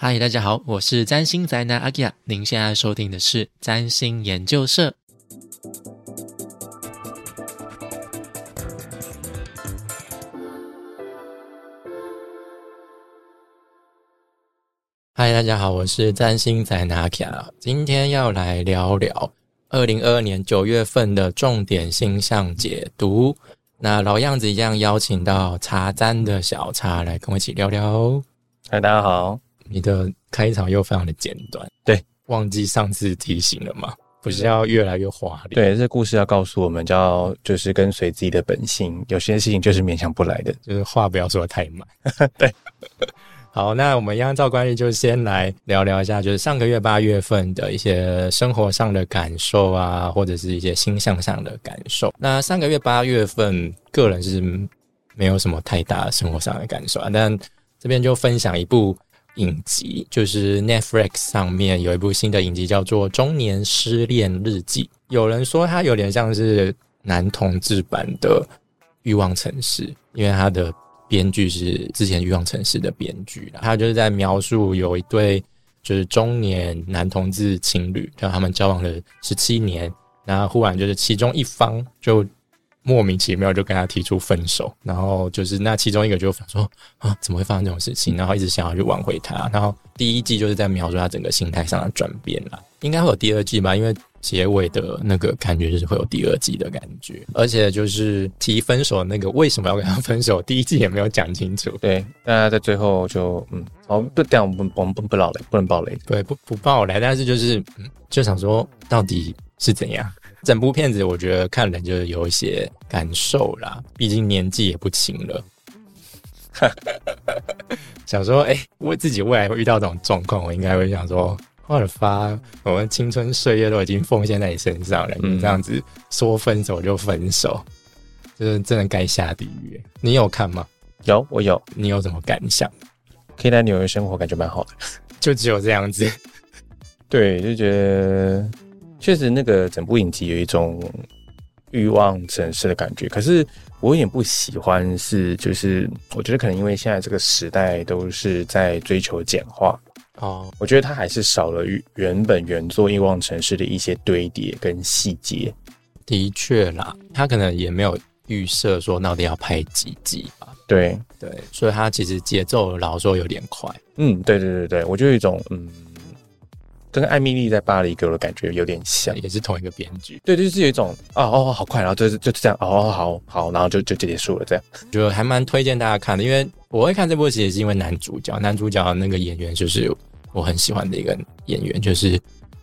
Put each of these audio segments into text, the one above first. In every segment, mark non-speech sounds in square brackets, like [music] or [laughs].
嗨，大家好，我是占星宅男阿基亚，您现在收听的是占星研究社。嗨，大家好，我是占星宅男阿基亚，今天要来聊聊二零二二年九月份的重点星象解读。那老样子一样，邀请到茶占的小茶来跟我一起聊聊。嗨，大家好。你的开场又非常的简短，对，忘记上次提醒了吗？不是要越来越华丽？对，这故事要告诉我们，叫就是跟随自己的本性，有些事情就是勉强不来的，就是话不要说的太满。[laughs] 对，[laughs] 好，那我们按照惯例，就先来聊聊一下，就是上个月八月份的一些生活上的感受啊，或者是一些星象上的感受。那上个月八月份，个人是没有什么太大生活上的感受啊，但这边就分享一部。影集就是 Netflix 上面有一部新的影集，叫做《中年失恋日记》。有人说它有点像是男同志版的《欲望城市》，因为它的编剧是之前《欲望城市》的编剧。他就是在描述有一对就是中年男同志情侣，然后他们交往了十七年，然后忽然就是其中一方就。莫名其妙就跟他提出分手，然后就是那其中一个就说啊，怎么会发生这种事情？然后一直想要去挽回他。然后第一季就是在描述他整个心态上的转变了，应该会有第二季吧？因为结尾的那个感觉就是会有第二季的感觉，而且就是提分手那个为什么要跟他分手，第一季也没有讲清楚。对，大家在最后就嗯，哦，不，这样我们我们不不爆雷，不能爆雷，对，不不爆雷，但是就是就想说到底是怎样。整部片子我觉得看人就是有一些感受啦，毕竟年纪也不轻了。[laughs] 想说，哎，我自己未来会遇到这种状况，我应该会想说，我的发，我们青春岁月都已经奉献在你身上了，你这样子说分手就分手，就是真的该下地狱。你有看吗？有，我有。你有什么感想？可以在纽约生活，感觉蛮好的。[laughs] 就只有这样子。对，就觉得。确实，那个整部影集有一种欲望城市的感觉，可是我有点不喜欢，是就是我觉得可能因为现在这个时代都是在追求简化哦，我觉得它还是少了原本原作欲望城市的一些堆叠跟细节。的确啦，他可能也没有预设说到底要拍几集吧？对对，所以他其实节奏老说有点快。嗯，对对对对，我就有一种嗯。跟艾米丽在巴黎给我的感觉有点像，也是同一个编剧。对，就是有一种哦哦，好快，然后就是就这样，哦好好，然后就就结束了，这样就还蛮推荐大家看的。因为我会看这部戏也是因为男主角，男主角那个演员就是我很喜欢的一个演员，就是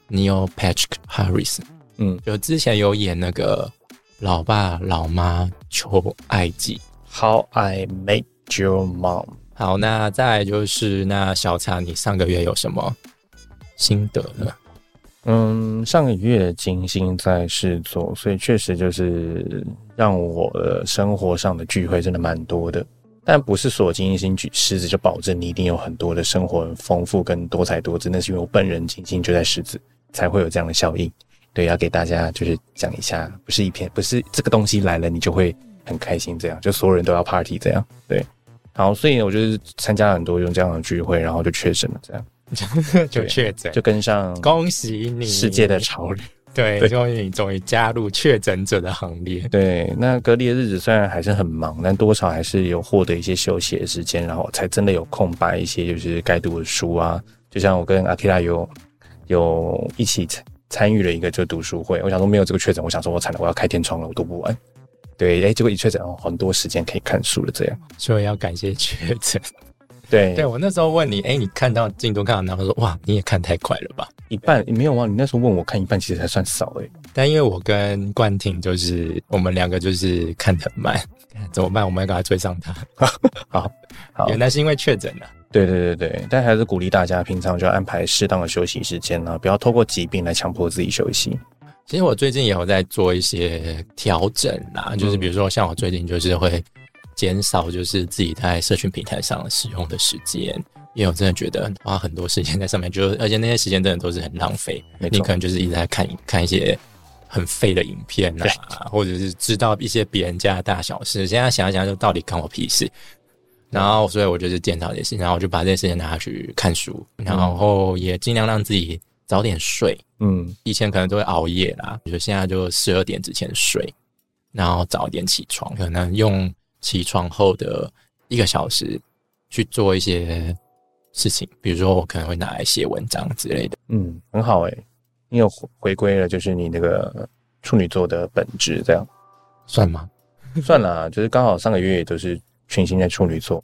Neil Patrick Harris。嗯，就之前有演那个《老爸老妈求爱记》，How I Met Your Mom。好，那再就是那小茶，你上个月有什么？心得呢？嗯，上个月金星在狮座，所以确实就是让我的生活上的聚会真的蛮多的。但不是所金星举狮子就保证你一定有很多的生活丰富跟多彩多姿，那是因为我本人金星就在狮子，才会有这样的效应。对，要给大家就是讲一下，不是一片，不是这个东西来了你就会很开心，这样就所有人都要 party 这样。对，然后所以我就是参加了很多用这样的聚会，然后就确诊了这样。[laughs] 就确诊，就跟上，恭喜你世界的潮流。对，恭喜你终于加入确诊者的行列。对，那隔离的日子虽然还是很忙，但多少还是有获得一些休息的时间，然后才真的有空把一些就是该读的书啊。就像我跟阿 k 拉有有一起参参与了一个就读书会，我想说没有这个确诊，我想说我惨了，我要开天窗了，我读不完。对，哎，结果一确诊，很多时间可以看书了，这样。所以要感谢确诊。对，对我那时候问你，哎，你看到进度看到哪？我说，哇，你也看太快了吧？一半没有啊？你那时候问我看一半，其实还算少哎。但因为我跟冠廷就是我们两个就是看很慢，[laughs] 怎么办？我们要赶快追上他。[laughs] 好，好，原来是因为确诊了。对对对对，但还是鼓励大家平常就要安排适当的休息时间呢，不要透过疾病来强迫自己休息。其实我最近也有在做一些调整啦，就是比如说像我最近就是会。减少就是自己在社群平台上使用的时间，因为我真的觉得花很多时间在上面，就而且那些时间真的都是很浪费。你可能就是一直在看看一些很废的影片啊，或者是知道一些别人家的大小事。现在想一想，就到底关我屁事？然后所以我就是检讨这些事情，然后我就把这些时间拿去看书，然后也尽量让自己早点睡。嗯以前可能都会熬夜啦，就现在就十二点之前睡，然后早点起床，可能用起床后的一个小时去做一些事情，比如说我可能会拿来写文章之类的。嗯，很好诶、你有回回归了，就是你那个处女座的本质，这样算吗？[laughs] 算了啊，就是刚好上个月也都是群星在处女座，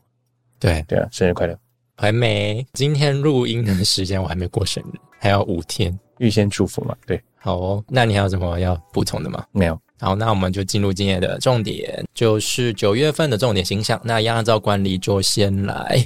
对，对啊，生日快乐，还没。今天录音的时间我还没过生日，还有五天。预先祝福嘛，对，好哦，那你还有什么要补充的吗？没有，好，那我们就进入今天的重点，就是九月份的重点形象。那一样按照惯例，就先来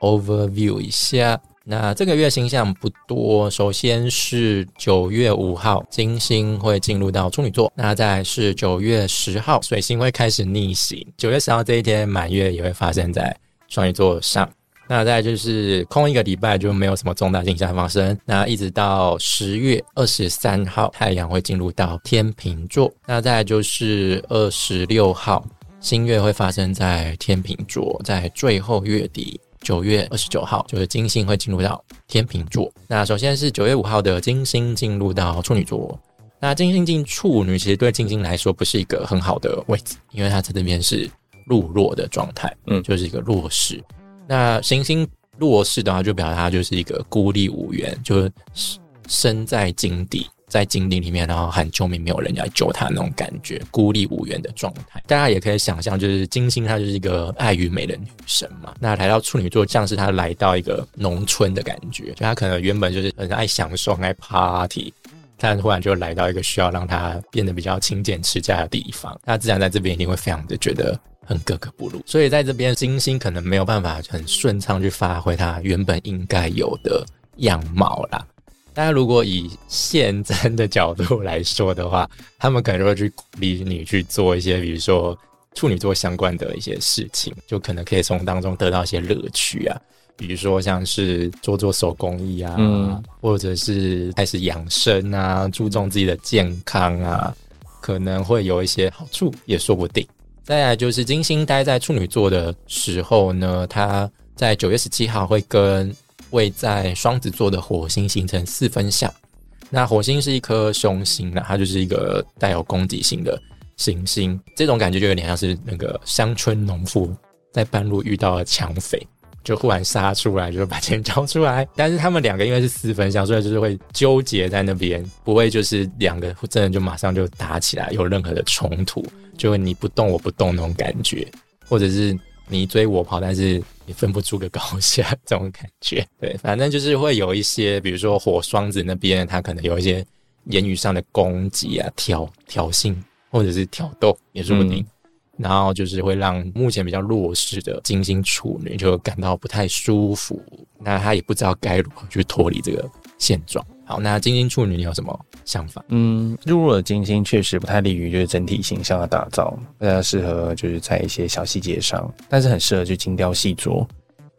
overview 一下。那这个月星象不多，首先是九月五号，金星会进入到处女座。那再来是九月十号，水星会开始逆行。九月十号这一天，满月也会发生在双鱼座上。那再就是空一个礼拜就没有什么重大现象发生，那一直到十月二十三号，太阳会进入到天秤座。那再就是二十六号，新月会发生在天秤座，在最后月底。九月二十九号，就是金星会进入到天秤座。那首先是九月五号的金星进入到处女座。那金星进处女，其实对金星来说不是一个很好的位置，因为它在这边是入弱的状态，嗯就是一个弱势。那行星弱势的话，就表达就是一个孤立无援，就是身在井底，在井底里面，然后喊救命，没有人来救他那种感觉，孤立无援的状态。大家也可以想象，就是金星她就是一个爱与美的女神嘛。那来到处女座，像是她来到一个农村的感觉，就她可能原本就是很爱享受、很爱 party。但忽然就来到一个需要让她变得比较勤俭持家的地方，那自然在这边一定会非常的觉得很格格不入。所以在这边，金星可能没有办法很顺畅去发挥它原本应该有的样貌啦。大家如果以现在的角度来说的话，[laughs] 他们可能就会去鼓励你去做一些，比如说处女座相关的一些事情，就可能可以从当中得到一些乐趣啊。比如说像是做做手工艺啊，嗯或者是开始养生啊，注重自己的健康啊，可能会有一些好处，也说不定。再来就是金星待在处女座的时候呢，它在九月十七号会跟位在双子座的火星形成四分相。那火星是一颗凶星那，它就是一个带有攻击性的行星，这种感觉就有点像是那个乡村农夫在半路遇到了抢匪，就忽然杀出来，就是把钱交出来。但是他们两个因为是私分相，所以就是会纠结在那边，不会就是两个真的就马上就打起来，有任何的冲突，就会你不动我不动那种感觉，或者是你追我跑，但是你分不出个高下这种感觉。对，反正就是会有一些，比如说火双子那边，他可能有一些言语上的攻击啊、挑挑衅或者是挑逗，也说不定。然后就是会让目前比较弱势的金星处女就感到不太舒服，那他也不知道该如何去脱离这个现状。好，那金星处女你有什么想法？嗯，入弱的金星确实不太利于就是整体形象的打造，不太适合就是在一些小细节上，但是很适合去精雕细琢。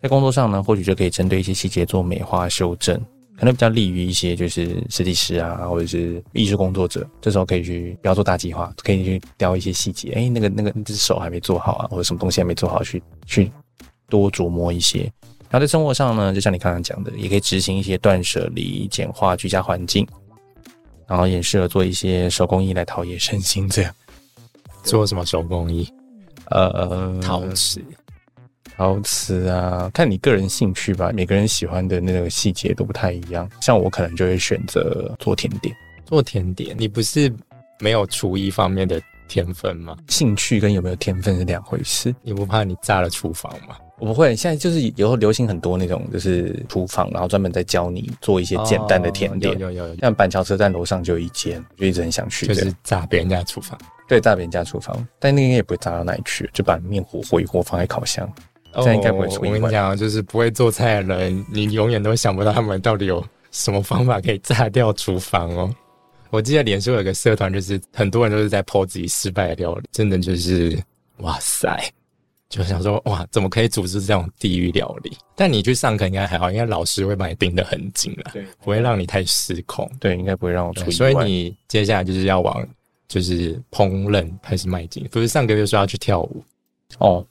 在工作上呢，或许就可以针对一些细节做美化修正，可能比较利于一些就是设计师啊，或者是艺术工作者，这时候可以去不要做大计划，可以去雕一些细节。哎，那个那个那只手还没做好啊，或者什么东西还没做好，去去多琢磨一些。然后在生活上呢，就像你刚刚讲的，也可以执行一些断舍离、简化居家环境，然后也适合做一些手工艺来陶冶身心。这样，做什么手工艺？呃，陶瓷。陶瓷啊，看你个人兴趣吧。每个人喜欢的那个细节都不太一样。像我可能就会选择做甜点。做甜点，你不是没有厨艺方面的天分吗？兴趣跟有没有天分是两回事。你不怕你炸了厨房吗？我不会，现在就是以后流行很多那种，就是厨房，然后专门在教你做一些简单的甜点。哦有有有有，像板桥车站楼上就有一间，我就一直很想去。就是炸别人家的厨房。对，炸别人家厨房，但那个应该也不会炸到哪里去，就把面糊和一和放在烤箱。这样应该不会出意外哦我跟你讲，就是不会做菜的人，你永远都想不到他们到底有什么方法可以炸掉厨房哦。[laughs] 我记得脸书有个社团，就是很多人都是在 po 自己失败的料理，真的就是哇塞，就想说哇，怎么可以组织这种地狱料理？但你去上课应该还好，因为老师会把你盯得很紧了，对，不会让你太失控。对，应该不会让我出意外。所以你接下来就是要往就是烹饪开始迈进，不是上个月说要去跳舞，哦，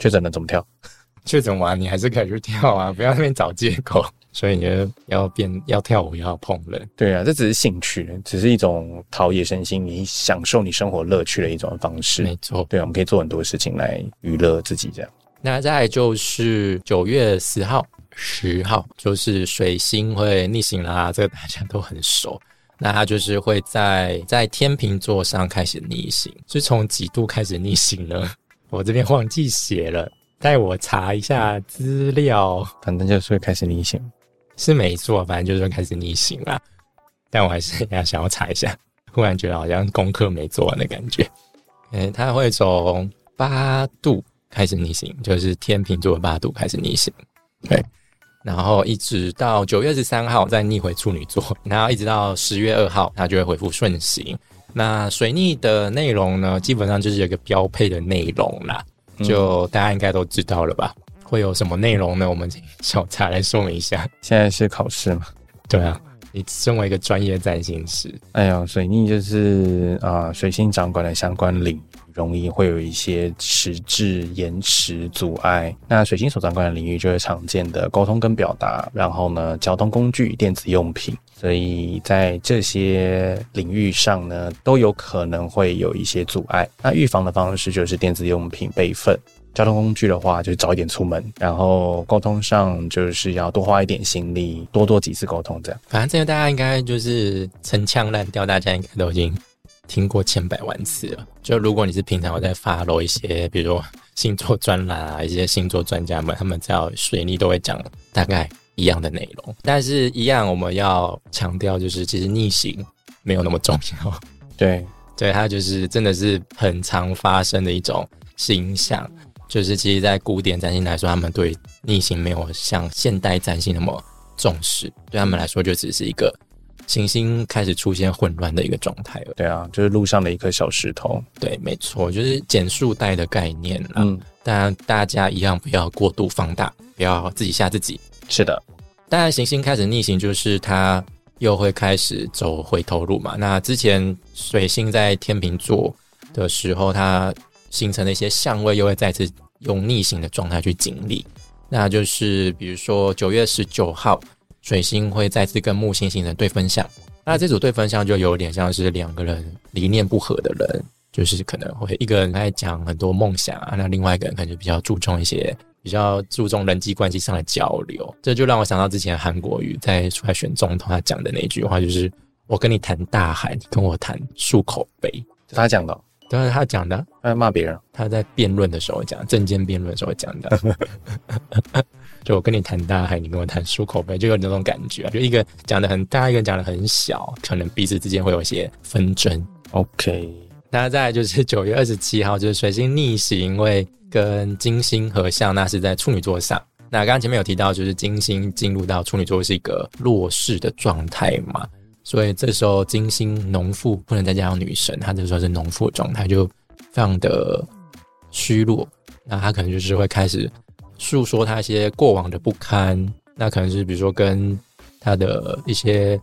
确诊了怎么跳？[laughs] 确诊完你还是可以去跳啊，[laughs] 不要那边找借口。[laughs] 所以你就要变要跳舞，要碰人。对啊，这只是兴趣，只是一种陶冶身心、你享受你生活乐趣的一种方式。没错，对，我们可以做很多事情来娱乐自己，这样。那再就是九月十号、十号，就是水星会逆行啦，这个大家都很熟。那它就是会在在天秤座上开始逆行，是从几度开始逆行呢？我这边忘记写了，带我查一下资料。反正就是会开始逆行。是没错，反正就是开始逆行啦。但我还是要想要查一下，[laughs] 忽然觉得好像功课没做完的感觉。[laughs] 嗯，它会从八度开始逆行，就是天平座的八度开始逆行，对。然后一直到九月十三号再逆回处女座，然后一直到十月二号，它就会恢复顺行。那水逆的内容呢，基本上就是有一个标配的内容啦，就大家应该都知道了吧。会有什么内容呢？我们请小茶来说明一下。现在是考试嘛？对啊，你身为一个专业占星师，哎呀，水逆就是啊，水星掌管的相关领域容易会有一些迟滞、延迟、阻碍。那水星所掌管的领域就是常见的沟通跟表达，然后呢，交通工具、电子用品，所以在这些领域上呢，都有可能会有一些阻碍。那预防的方式就是电子用品备份。交通工具的话，就早一点出门，然后沟通上就是要多花一点心力，多做几次沟通，这样。反正这个大家应该就是陈腔滥调，大家应该都已经听过千百万次了。就如果你是平常我在发露一些，比如星座专栏啊，一些星座专家们，他们只要水逆都会讲大概一样的内容，但是一样我们要强调，就是其实逆行没有那么重要。[laughs] 对，对，它就是真的是很常发生的一种形象。就是其实，在古典占星来说，他们对逆行没有像现代占星那么重视，对他们来说，就只是一个行星开始出现混乱的一个状态了。对啊，就是路上的一颗小石头。对，没错，就是减速带的概念了。嗯，但大家一样不要过度放大，不要自己吓自己。是的，当然，行星开始逆行，就是它又会开始走回头路嘛。那之前水星在天秤座的时候，它形成的一些相位又会再次用逆行的状态去经历，那就是比如说九月十九号，水星会再次跟木星形成对分相，那这组对分相就有点像是两个人理念不合的人，就是可能会一个人在讲很多梦想啊，那另外一个人可能就比较注重一些比较注重人际关系上的交流，这就让我想到之前韩国瑜在出来选总统他讲的那句话，就是我跟你谈大海，你跟我谈漱口杯，他讲的。都是他讲的，他在骂别人。他在辩论的时候讲，政见辩论的时候讲的。[laughs] 就我跟你谈大海，你跟我谈漱口杯，就有那种感觉。就一个讲的很大，一个讲的很小，可能彼此之间会有一些纷争。OK，那再就是九月二十七号，就是水星逆行会跟金星合相，那是在处女座上。那刚刚前面有提到，就是金星进入到处女座是一个弱势的状态嘛。所以这时候金星农妇不能再加上女神，她这时候是农妇状态，就非常的虚弱。那她可能就是会开始诉说她一些过往的不堪，那可能是比如说跟她的一些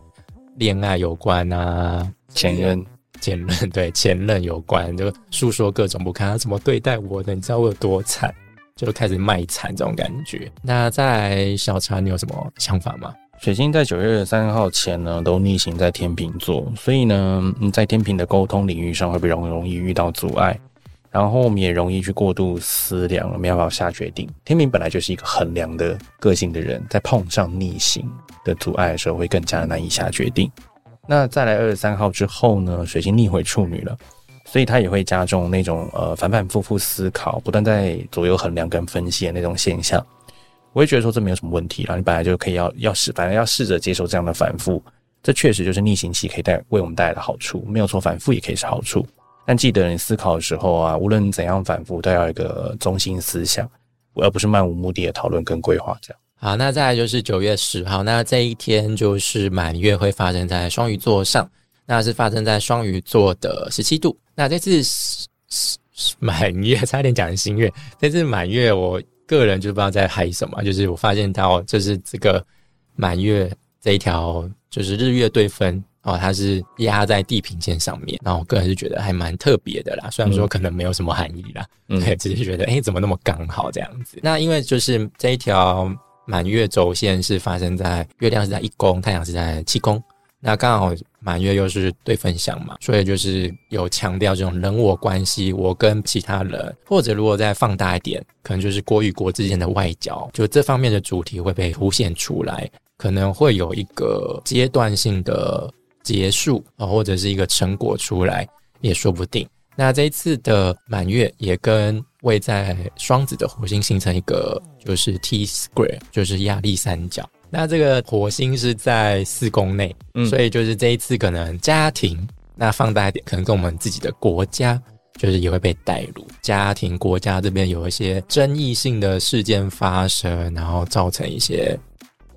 恋爱有关啊，前任、前任对前任有关，就诉说各种不堪，他怎么对待我的，你知道我有多惨，就开始卖惨这种感觉。那在小茶，你有什么想法吗？水星在九月三号前呢，都逆行在天秤座，所以呢，在天平的沟通领域上会比较容易遇到阻碍，然后我们也容易去过度思量，没办法下决定。天平本来就是一个衡量的个性的人，在碰上逆行的阻碍的时候，会更加难以下决定。那再来二十三号之后呢，水星逆回处女了，所以它也会加重那种呃反反复复思考，不断在左右衡量跟分析的那种现象。我也觉得说这没有什么问题啦，你本来就可以要要试，反正要试着接受这样的反复，这确实就是逆行期可以带为我们带来的好处，没有错，反复也可以是好处。但记得你思考的时候啊，无论怎样反复，都要有一个中心思想，而不是漫无目的的讨论跟规划这样。好，那再来就是九月十号，那这一天就是满月会发生在双鱼座上，那是发生在双鱼座的十七度。那这次满月 [laughs] 差点讲新月，这次满月我。个人就不知道在嗨什么，就是我发现到就是这个满月这一条就是日月对分哦，它是压在地平线上面，然后我个人是觉得还蛮特别的啦。虽然说可能没有什么含义啦，[laughs] 对，只是觉得哎，怎么那么刚好这样子？那因为就是这一条满月轴线是发生在月亮是在一宫，太阳是在七宫，那刚好满月又是对分享嘛，所以就是有强调这种人我关系，我跟其他人，或者如果再放大一点，可能就是国与国之间的外交，就这方面的主题会被凸显出来，可能会有一个阶段性的。结束啊，或者是一个成果出来也说不定。那这一次的满月也跟位在双子的火星形成一个就是 T square，就是压力三角。那这个火星是在四宫内，所以就是这一次可能家庭，那放大一点，可能跟我们自己的国家就是也会被带入家庭国家这边有一些争议性的事件发生，然后造成一些。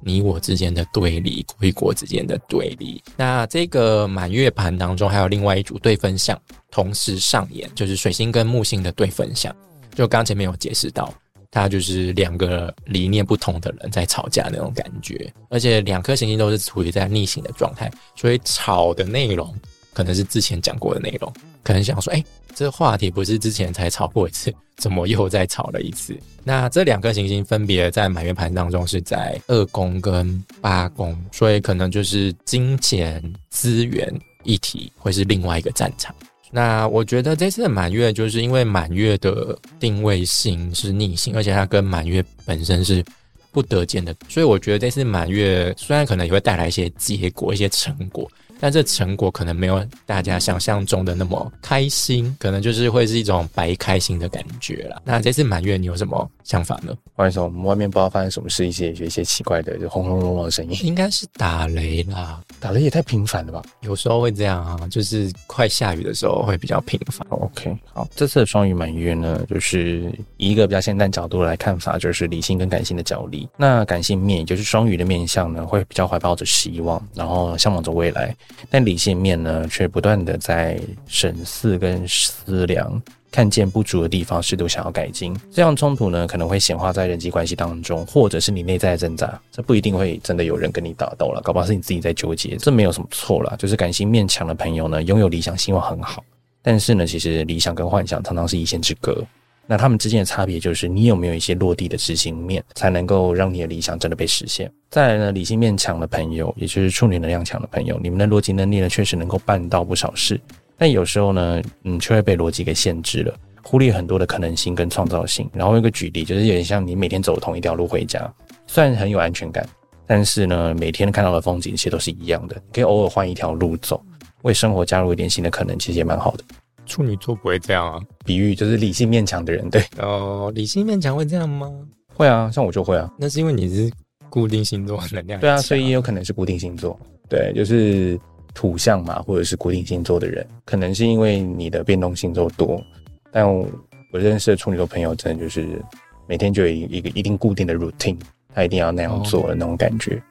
你我之间的对立，国与国之间的对立。那这个满月盘当中，还有另外一组对分相同时上演，就是水星跟木星的对分相。就刚前面有解释到，它就是两个理念不同的人在吵架那种感觉，而且两颗行星都是处于在逆行的状态，所以吵的内容可能是之前讲过的内容，可能想说，哎。这话题不是之前才吵过一次，怎么又再吵了一次？那这两颗行星分别在满月盘当中是在二宫跟八宫，所以可能就是金钱资源议题会是另外一个战场。那我觉得这次的满月就是因为满月的定位性是逆行，而且它跟满月本身是不得见的，所以我觉得这次满月虽然可能也会带来一些结果、一些成果。但这成果可能没有大家想象中的那么开心，可能就是会是一种白开心的感觉了。那这次满月你有什么想法呢？不好意思，我们外面不知道发生什么事，一些有一些奇怪的就轰隆隆隆的声音，应该是打雷啦。打雷也太频繁了吧？有时候会这样啊，就是快下雨的时候会比较频繁。OK，好，这次的双鱼满月呢，就是以一个比较现代角度来看法，就是理性跟感性的角力。那感性面，也就是双鱼的面相呢，会比较怀抱着希望，然后向往着未来。但理性面呢，却不断的在审视跟思量，看见不足的地方，试图想要改进。这样冲突呢，可能会显化在人际关系当中，或者是你内在的挣扎。这不一定会真的有人跟你打斗了，搞不好是你自己在纠结。这没有什么错啦，就是感性面强的朋友呢，拥有理想希望很好，但是呢，其实理想跟幻想常常是一线之隔。那他们之间的差别就是，你有没有一些落地的执行面，才能够让你的理想真的被实现。再来呢，理性面强的朋友，也就是处女能量强的朋友，你们的逻辑能力呢，确实能够办到不少事，但有时候呢，嗯，却会被逻辑给限制了，忽略很多的可能性跟创造性。然后一个举例，就是有点像你每天走同一条路回家，虽然很有安全感，但是呢，每天看到的风景其实都是一样的，可以偶尔换一条路走，为生活加入一点新的可能，其实也蛮好的。处女座不会这样啊，比喻就是理性面强的人，对哦，理性面强会这样吗？会啊，像我就会啊，那是因为你是固定星座能量，对啊，所以也有可能是固定星座，对，就是土象嘛，或者是固定星座的人，可能是因为你的变动星座多，但我认识的处女座朋友，真的就是每天就有一个一定固定的 routine，他一定要那样做的那种感觉。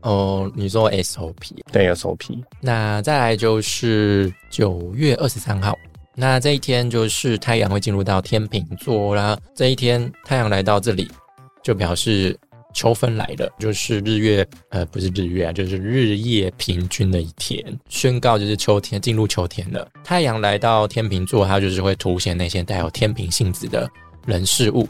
哦，你说 SOP，对，SOP。那再来就是九月二十三号。那这一天就是太阳会进入到天秤座啦。这一天太阳来到这里，就表示秋分来了，就是日月呃不是日月啊，就是日夜平均的一天，宣告就是秋天进入秋天了。太阳来到天秤座，它就是会凸显那些带有天平性质的人事物，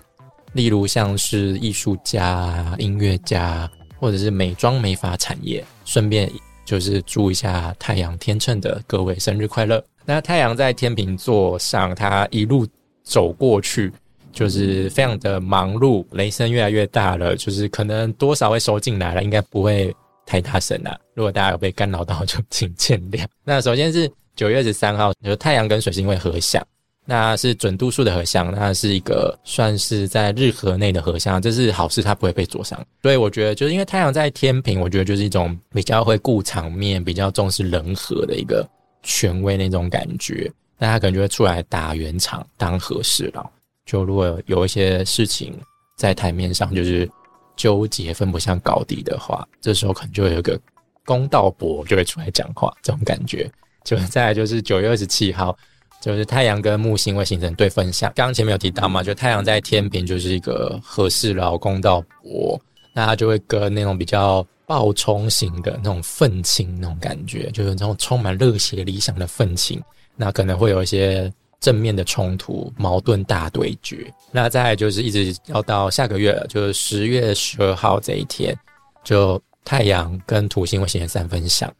例如像是艺术家、音乐家，或者是美妆美发产业。顺便就是祝一下太阳天秤的各位生日快乐。那太阳在天秤座上，它一路走过去，就是非常的忙碌，雷声越来越大了，就是可能多少会收进来了，应该不会太大声了。如果大家有被干扰到，就请见谅。[laughs] 那首先是九月十三号，就太阳跟水星会合相，那是准度数的合相，那是一个算是在日合内的合相，这是好事，它不会被灼伤。所以我觉得，就是因为太阳在天平，我觉得就是一种比较会顾场面、比较重视人和的一个。权威那种感觉，那他可能就会出来打圆场当和事佬。就如果有一些事情在台面上就是纠结分不向高低的话，这时候可能就会有个公道伯就会出来讲话，这种感觉。就再来就是九月二十七号，就是太阳跟木星会形成对分相。刚刚前面有提到嘛，就太阳在天平就是一个和事佬、公道伯，那他就会跟那种比较爆冲型的那种愤青那种感觉，就是那种充满热血理想的愤青。那可能会有一些正面的冲突、矛盾大对决。那再就是一直要到下个月，就是十月十二号这一天，就太阳跟土星会形成三分相。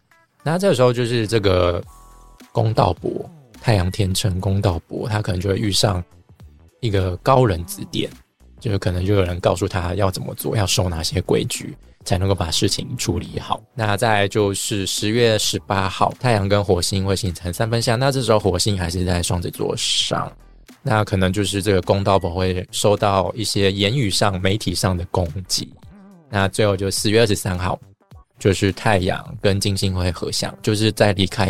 那这个时候就是这个公道伯，太阳天秤公道伯，他可能就会遇上一个高人指点，就是可能就有人告诉他要怎么做，要守哪些规矩。才能够把事情处理好。那再就是十月十八号，太阳跟火星会形成三分相。那这时候火星还是在双子座上，那可能就是这个公道婆会受到一些言语上、媒体上的攻击。那最后就四月二十三号，就是太阳跟金星会合相，就是在离开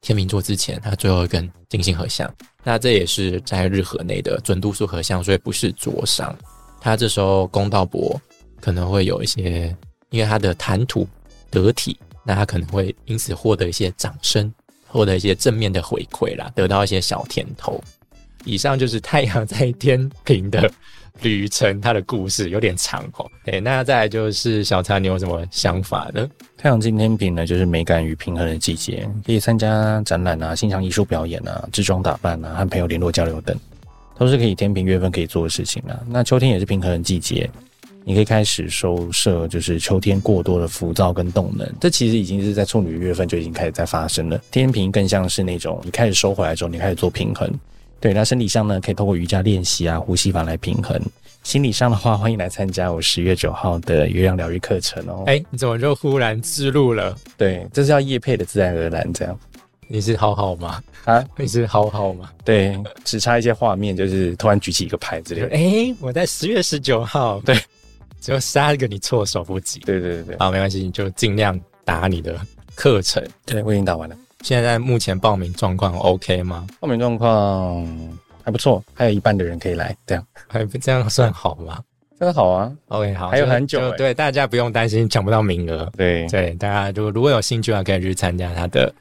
天秤座之前，它最后跟金星合相。那这也是在日河内的准度数合相，所以不是灼伤。他这时候公道伯可能会有一些。因为他的谈吐得体，那他可能会因此获得一些掌声，获得一些正面的回馈啦，得到一些小甜头。以上就是太阳在天平的旅程，它的故事有点长哦。哎，那再来就是小茶，你有什么想法呢？太阳进天平呢，就是美感与平衡的季节，可以参加展览啊、欣赏艺术表演啊、制装打扮啊、和朋友联络交流等，都是可以天平月份可以做的事情啊。那秋天也是平衡的季节。你可以开始收摄，就是秋天过多的浮躁跟动能，这其实已经是在处女月份就已经开始在发生了。天平更像是那种你开始收回来之后，你开始做平衡。对，那身体上呢，可以透过瑜伽练习啊、呼吸法来平衡。心理上的话，欢迎来参加我十月九号的月亮疗愈课程哦。哎，你怎么就忽然自录了？对，这是要叶配的，自然而然这样。你是好好吗？啊，你是好好吗？对，只差一些画面，就是突然举起一个牌子。哎，我在十月十九号。对。就杀一个你措手不及。对对对对，好，没关系，你就尽量打你的课程。对，我已经打完了。现在目前报名状况 OK 吗？报名状况还不错，还有一半的人可以来，这样还这样算好吗？这样好啊。OK，好，还有很久。对，大家不用担心抢不到名额。对对，大家如果如果有兴趣的话，可以去参加他的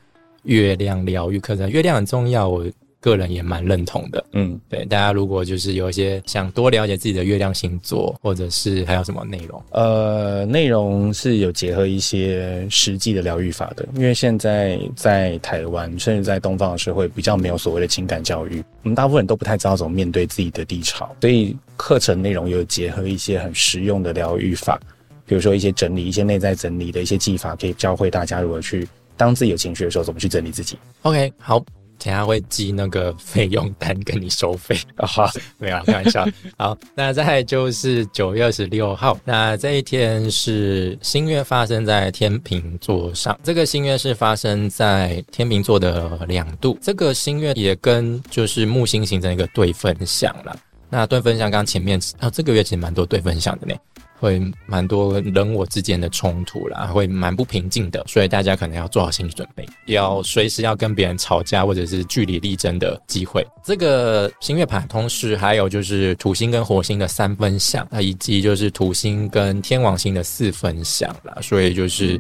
月亮疗愈课程。月亮很重要，我。个人也蛮认同的，嗯，对，大家如果就是有一些想多了解自己的月亮星座，或者是还有什么内容，呃，内容是有结合一些实际的疗愈法的，因为现在在台湾，甚至在东方的社会，比较没有所谓的情感教育，我们大部分人都不太知道怎么面对自己的低潮，所以课程内容有结合一些很实用的疗愈法，比如说一些整理、一些内在整理的一些技法，可以教会大家如何去当自己有情绪的时候，怎么去整理自己。OK，好。等下会寄那个费用单跟你收费啊，[laughs] 没有开玩笑。[laughs] 好，那再就是九月二十六号，那这一天是新月发生在天平座上。这个新月是发生在天平座的两度，这个新月也跟就是木星形成一个对分相了。那对分相刚前面啊，这个月其实蛮多对分相的呢。会蛮多人我之间的冲突啦，会蛮不平静的，所以大家可能要做好心理准备，要随时要跟别人吵架或者是据理力争的机会。这个星月盘同时还有就是土星跟火星的三分相，以及就是土星跟天王星的四分相啦，所以就是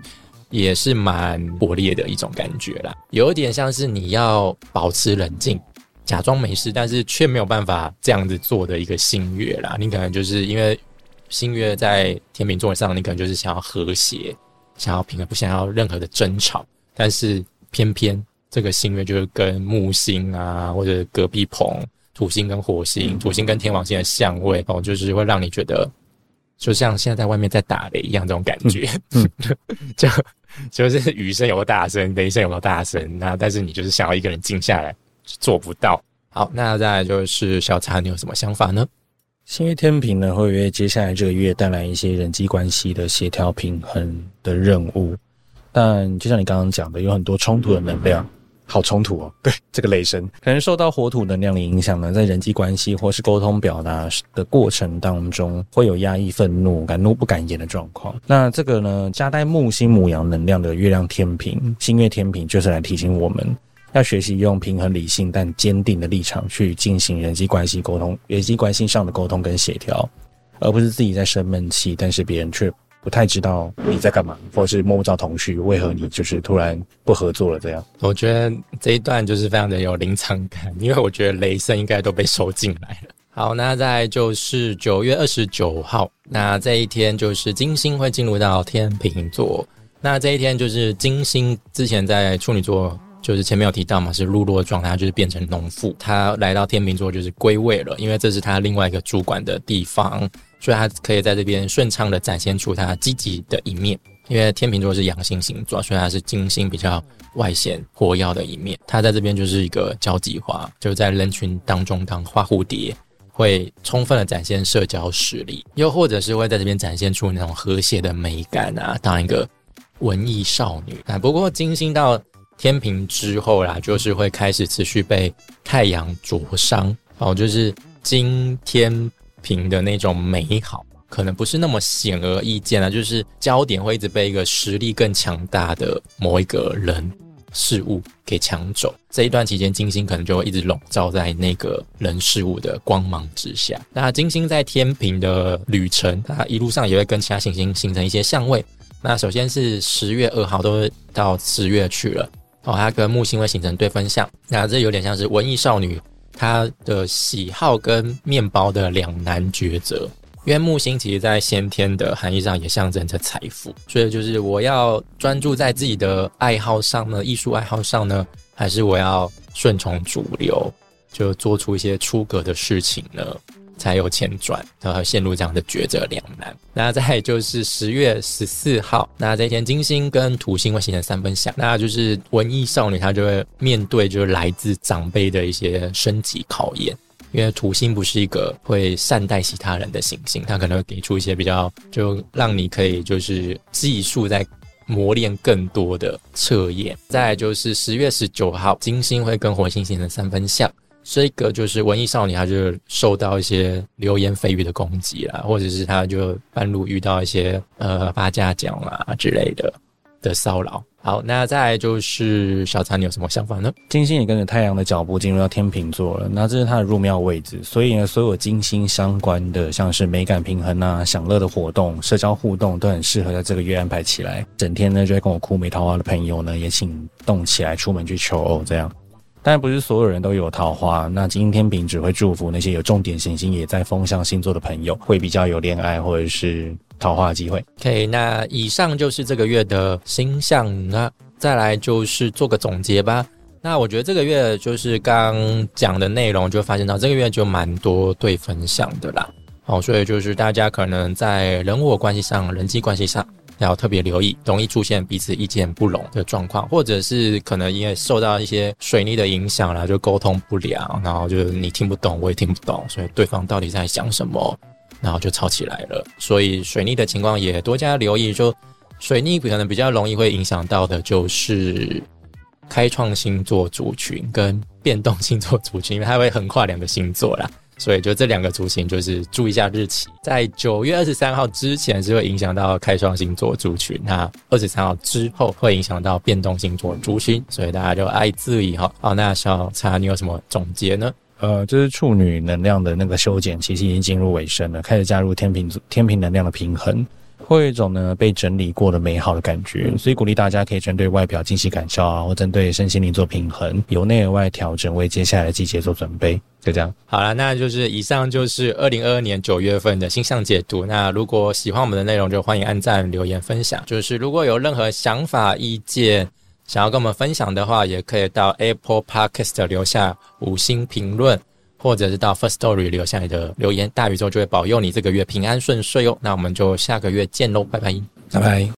也是蛮火烈的一种感觉啦，有点像是你要保持冷静，假装没事，但是却没有办法这样子做的一个星月啦，你可能就是因为。新月在天秤座上，你可能就是想要和谐，想要平衡，不想要任何的争吵。但是偏偏这个新月就是跟木星啊，或者隔壁棚土星跟火星、土星跟天王星的相位哦，就是会让你觉得，就像现在在外面在打雷一样这种感觉。嗯，[laughs] 就就是雨声有多大声，雷声有多大声，那但是你就是想要一个人静下来，做不到。好，那再来就是小茶，你有什么想法呢？星月天平呢，会为接下来这个月带来一些人际关系的协调平衡的任务，但就像你刚刚讲的，有很多冲突的能量，好冲突哦。对，这个雷声可能受到火土能量的影响呢，在人际关系或是沟通表达的过程当中，会有压抑、愤怒、敢怒不敢言的状况。那这个呢，加带木星母羊能量的月亮天平，星月天平就是来提醒我们。要学习用平衡、理性但坚定的立场去进行人际关系沟通、人际关系上的沟通跟协调，而不是自己在生闷气，但是别人却不太知道你在干嘛，或是摸不着头绪，为何你就是突然不合作了？这样，我觉得这一段就是非常的有临场感，因为我觉得雷声应该都被收进来了。好，那再就是九月二十九号，那这一天就是金星会进入到天秤座。那这一天就是金星之前在处女座，就是前面有提到嘛，是入落状态，就是变成农妇。他来到天秤座就是归位了，因为这是他另外一个主管的地方，所以他可以在这边顺畅的展现出他积极的一面。因为天秤座是阳性星座，所以它是金星比较外显活跃的一面。他在这边就是一个交际花，就在人群当中当花蝴蝶。会充分的展现社交实力，又或者是会在这边展现出那种和谐的美感啊，当一个文艺少女啊。不过金星到天平之后啦，就是会开始持续被太阳灼伤哦，就是金天平的那种美好，可能不是那么显而易见啊，就是焦点会一直被一个实力更强大的某一个人。事物给抢走，这一段期间，金星可能就会一直笼罩在那个人事物的光芒之下。那金星在天平的旅程，它一路上也会跟其他行星形成一些相位。那首先是十月二号，都到十月去了哦，它跟木星会形成对分相。那这有点像是文艺少女她的喜好跟面包的两难抉择。因为木星其实在先天的含义上也象征着财富，所以就是我要专注在自己的爱好上呢，艺术爱好上呢，还是我要顺从主流，就做出一些出格的事情呢，才有钱赚，然后陷入这样的抉择两难。那再就是十月十四号，那这一天金星跟土星会形成三分相，那就是文艺少女她就会面对就是来自长辈的一些升级考验。因为土星不是一个会善待其他人的行星，它可能会给出一些比较就让你可以就是技术在磨练更多的测验。再就是十月十九号，金星会跟火星形成三分相，这个就是文艺少女，她就受到一些流言蜚语的攻击啦，或者是她就半路遇到一些呃八家奖啊之类的的骚扰。好，那再来就是小茶，你有什么想法呢？金星也跟着太阳的脚步进入到天秤座了，那这是它的入庙位置，所以呢，所有金星相关的，像是美感平衡啊、享乐的活动、社交互动，都很适合在这个月安排起来。整天呢，就会跟我哭没桃花的朋友呢，也请动起来出门去求偶，这样。但不是所有人都有桃花，那今天平只会祝福那些有重点行星也在风象星座的朋友，会比较有恋爱或者是。桃花机会。OK，那以上就是这个月的星象，那再来就是做个总结吧。那我觉得这个月就是刚讲的内容，就发现到这个月就蛮多对分享的啦。好，所以就是大家可能在人我关系上、人际关系上要特别留意，容易出现彼此意见不拢的状况，或者是可能因为受到一些水逆的影响啦，就沟通不良，然后就是你听不懂，我也听不懂，所以对方到底在想什么？然后就吵起来了，所以水逆的情况也多加留意。就水逆可能比较容易会影响到的，就是开创星座族群跟变动星座族群，因为它会横跨两个星座啦。所以就这两个族群，就是注意一下日期，在九月二十三号之前是会影响到开创星座族群，那二十三号之后会影响到变动星座族群，所以大家就爱自意哈。好，那小茶你有什么总结呢？呃，就是处女能量的那个修剪，其实已经进入尾声了，开始加入天平天平能量的平衡，会有一种呢被整理过的美好的感觉。所以鼓励大家可以针对外表精细感受啊，或针对身心灵做平衡，由内而外调整，为接下来的季节做准备。就这样，好了，那就是以上就是二零二二年九月份的星象解读。那如果喜欢我们的内容，就欢迎按赞、留言、分享。就是如果有任何想法、意见。想要跟我们分享的话，也可以到 Apple Podcast 留下五星评论，或者是到 First Story 留下你的留言，大宇宙就会保佑你这个月平安顺遂哦。那我们就下个月见喽，拜拜，拜拜。